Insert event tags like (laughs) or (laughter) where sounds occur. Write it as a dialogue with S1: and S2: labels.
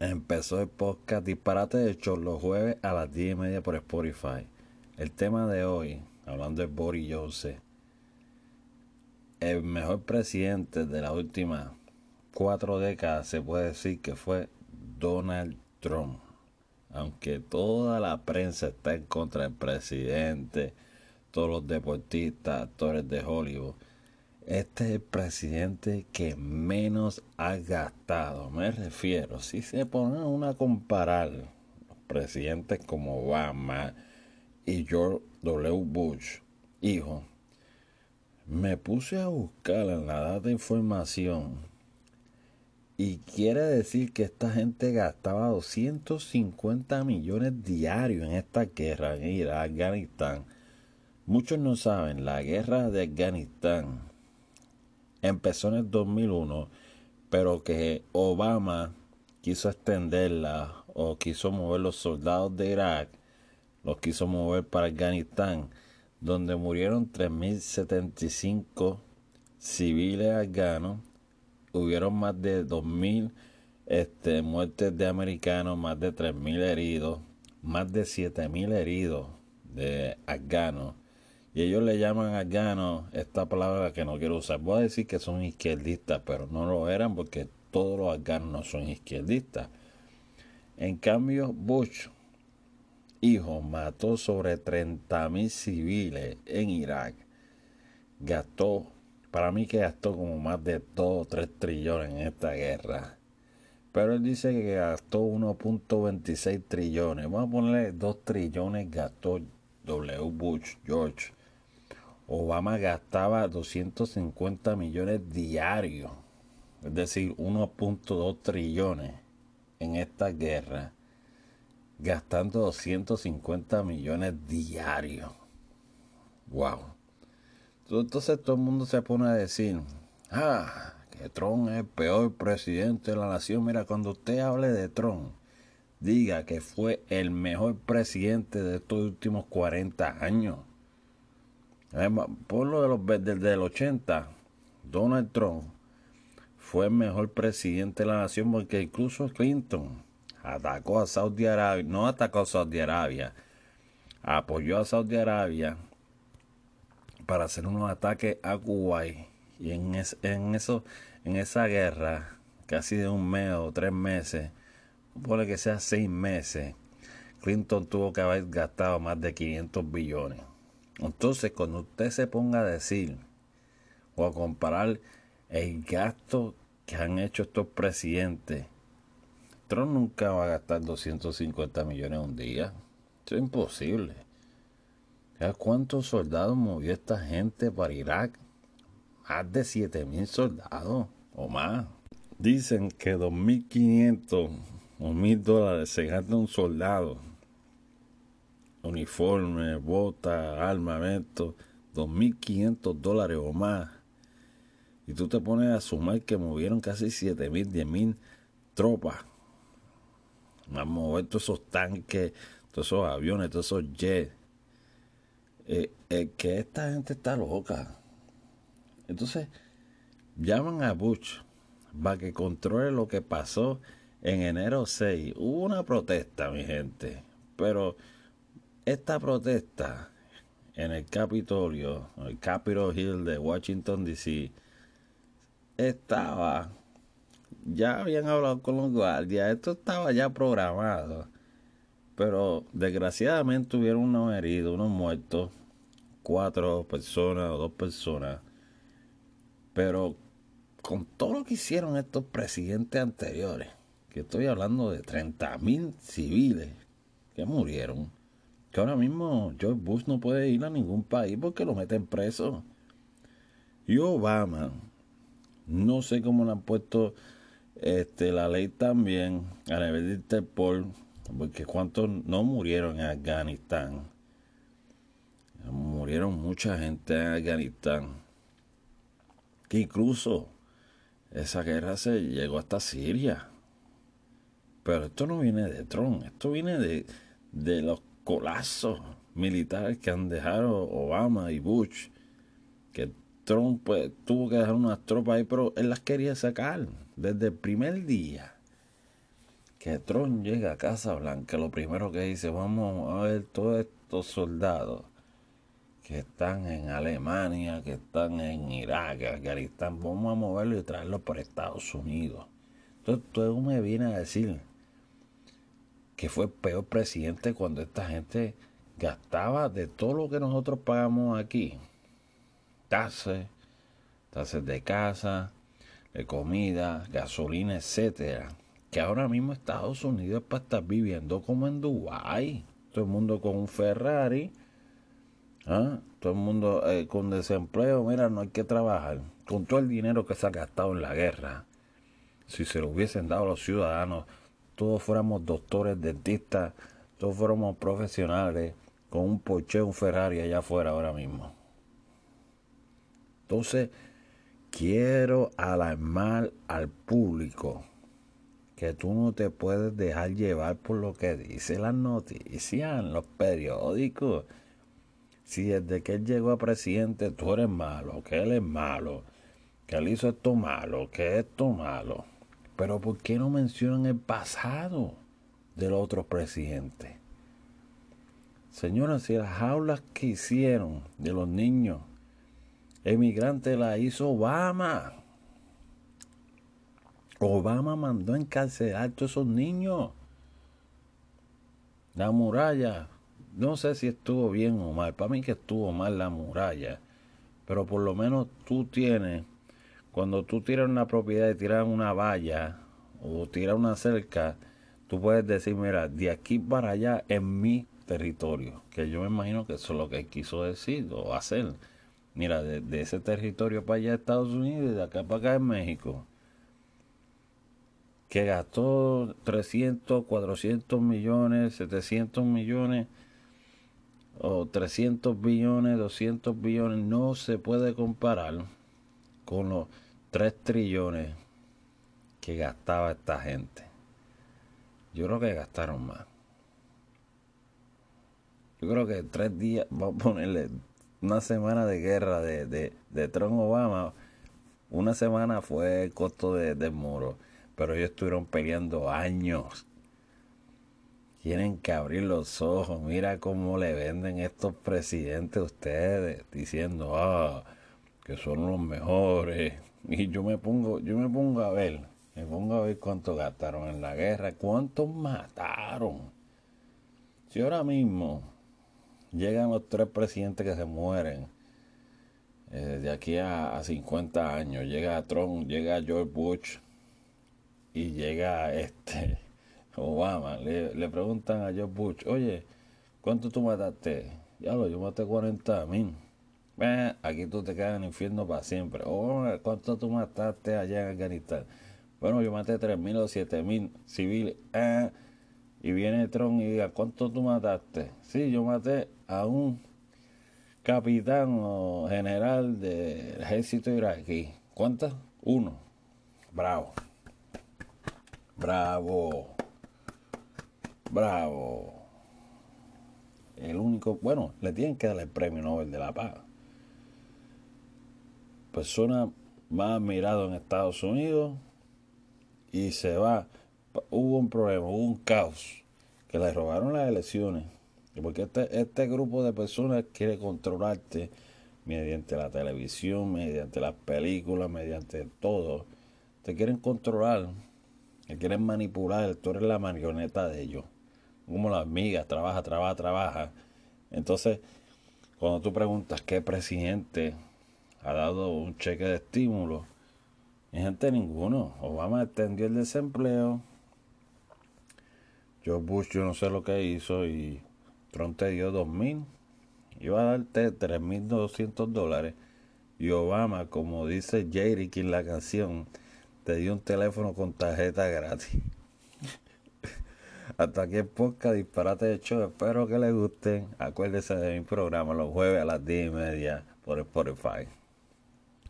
S1: Empezó el podcast Disparate de hecho los jueves a las 10 y media por Spotify. El tema de hoy, hablando de Boris Johnson, el mejor presidente de las últimas cuatro décadas se puede decir que fue Donald Trump. Aunque toda la prensa está en contra del presidente, todos los deportistas, actores de Hollywood este es el presidente que menos ha gastado. Me refiero, si se ponen una a comparar los presidentes como Obama y George W. Bush, hijo, me puse a buscar en la data de información y quiere decir que esta gente gastaba 250 millones diarios en esta guerra en Irak, Afganistán. Muchos no saben, la guerra de Afganistán empezó en el 2001, pero que Obama quiso extenderla o quiso mover los soldados de Irak, los quiso mover para Afganistán, donde murieron 3.075 civiles afganos, hubieron más de 2.000 este, muertes de americanos, más de 3.000 heridos, más de 7.000 heridos de afganos y ellos le llaman a Gano esta palabra que no quiero usar. Voy a decir que son izquierdistas, pero no lo eran porque todos los afganos no son izquierdistas. En cambio, Bush, hijo, mató sobre 30.000 civiles en Irak. Gastó, para mí que gastó como más de 2 o 3 trillones en esta guerra. Pero él dice que gastó 1.26 trillones. Vamos a ponerle 2 trillones gastó W. Bush, George Obama gastaba 250 millones diarios, es decir, 1.2 trillones en esta guerra, gastando 250 millones diarios. Wow. Entonces todo el mundo se pone a decir, ah, que Trump es el peor presidente de la nación. Mira, cuando usted hable de Trump, diga que fue el mejor presidente de estos últimos 40 años por lo de los desde el 80, Donald Trump fue el mejor presidente de la nación porque incluso Clinton atacó a Saudi Arabia, no atacó a Saudi Arabia, apoyó a Saudi Arabia para hacer unos ataques a Kuwait y en, en eso en esa guerra casi de un mes o tres meses, puede que sea seis meses, Clinton tuvo que haber gastado más de 500 billones. Entonces, cuando usted se ponga a decir o a comparar el gasto que han hecho estos presidentes, Trump nunca va a gastar 250 millones un día. Eso es imposible. cuántos soldados movió esta gente para Irak? Más de 7 mil soldados o más. Dicen que 2.500 o 1.000 dólares se gasta un soldado uniforme, botas, armamento, 2.500 dólares o más. Y tú te pones a sumar que movieron casi 7.000, 10.000 tropas. A mover todos esos tanques, todos esos aviones, todos esos jets. Eh, que esta gente está loca. Entonces, llaman a Bush para que controle lo que pasó en enero 6. Hubo una protesta, mi gente. Pero esta protesta en el Capitolio, el Capitol Hill de Washington, D.C., estaba, ya habían hablado con los guardias, esto estaba ya programado, pero desgraciadamente hubieron unos heridos, unos muertos, cuatro personas o dos personas, pero con todo lo que hicieron estos presidentes anteriores, que estoy hablando de 30 mil civiles que murieron, que ahora mismo George Bush no puede ir a ningún país porque lo meten preso. Y Obama, no sé cómo le han puesto este, la ley también a nivel de Interpol, porque cuántos no murieron en Afganistán. Murieron mucha gente en Afganistán. Que incluso esa guerra se llegó hasta Siria. Pero esto no viene de Trump, esto viene de, de los colapso militar que han dejado Obama y Bush, que Trump pues, tuvo que dejar unas tropas ahí, pero él las quería sacar desde el primer día. que Trump llega a Casa Blanca, lo primero que dice, vamos a ver todos estos soldados que están en Alemania, que están en Irak, Afganistán, vamos a moverlo y traerlo por Estados Unidos. Entonces tú me vienes a decir que fue el peor presidente cuando esta gente gastaba de todo lo que nosotros pagamos aquí. Tasas, tasas de casa, de comida, gasolina, etcétera que ahora mismo Estados Unidos es para estar viviendo como en Dubái. Todo el mundo con un Ferrari, ¿ah? todo el mundo eh, con desempleo. Mira, no hay que trabajar. Con todo el dinero que se ha gastado en la guerra, si se lo hubiesen dado a los ciudadanos, todos fuéramos doctores, dentistas, todos fuéramos profesionales, con un Porsche, un Ferrari allá afuera ahora mismo. Entonces, quiero alarmar al público que tú no te puedes dejar llevar por lo que dice las noticias, los periódicos. Si desde que él llegó a presidente tú eres malo, que él es malo, que él hizo esto malo, que esto malo. Pero ¿por qué no mencionan el pasado del otro presidente? Señoras, si las jaulas que hicieron de los niños emigrantes la hizo Obama. Obama mandó encarcelar a todos esos niños. La muralla, no sé si estuvo bien o mal. Para mí que estuvo mal la muralla. Pero por lo menos tú tienes, cuando tú tiras una propiedad y tiras una valla o tiras una cerca, tú puedes decir, mira, de aquí para allá en mi territorio. Que yo me imagino que eso es lo que quiso decir o hacer. Mira, de, ese territorio para allá Estados Unidos y de acá para acá en México que gastó 300, 400 millones, 700 millones o 300 billones, 200 billones, no se puede comparar con los 3 trillones que gastaba esta gente. Yo creo que gastaron más. Yo creo que tres días, (laughs) vamos a ponerle una semana de guerra de, de, de Trump Obama, una semana fue costo de, de muro pero ellos estuvieron peleando años. Tienen que abrir los ojos. Mira cómo le venden estos presidentes a ustedes, diciendo ah, que son los mejores. Y yo me pongo, yo me pongo a ver, me pongo a ver cuánto gastaron en la guerra, cuántos mataron. Si ahora mismo llegan los tres presidentes que se mueren eh, de aquí a, a 50 años, llega Trump, llega George Bush, y llega este (laughs) Obama, le, le preguntan a George Bush, oye, ¿cuánto tú mataste? Ya lo, yo maté 40 mil. Aquí tú te quedas en el infierno para siempre. Oh, ¿cuánto tú mataste allá en Afganistán? Bueno, yo maté 3 mil o 7 mil civiles. Eh, y viene Trump y diga, ¿cuánto tú mataste? Sí, yo maté a un capitán o general del ejército iraquí. ¿Cuántas? Uno. Bravo. Bravo. Bravo. El único, bueno, le tienen que dar el premio Nobel de la Paz. Persona más admirado en Estados Unidos y se va. Hubo un problema, hubo un caos, que le robaron las elecciones. Porque este, este grupo de personas quiere controlarte mediante la televisión, mediante las películas, mediante todo. Te quieren controlar que quieren manipular, tú eres la marioneta de ellos. Como las amigas, trabaja, trabaja, trabaja. Entonces, cuando tú preguntas qué presidente ha dado un cheque de estímulo, ni gente ninguno. Obama extendió el desempleo. George Bush, yo no sé lo que hizo y Trump te dio dos mil. Iba a darte tres mil doscientos dólares. Y Obama, como dice Jerry en la canción, te dio un teléfono con tarjeta gratis. (laughs) Hasta aquí el podcast Disparate de Show. Espero que les gusten. Acuérdense de mi programa los jueves a las 10 y media por Spotify.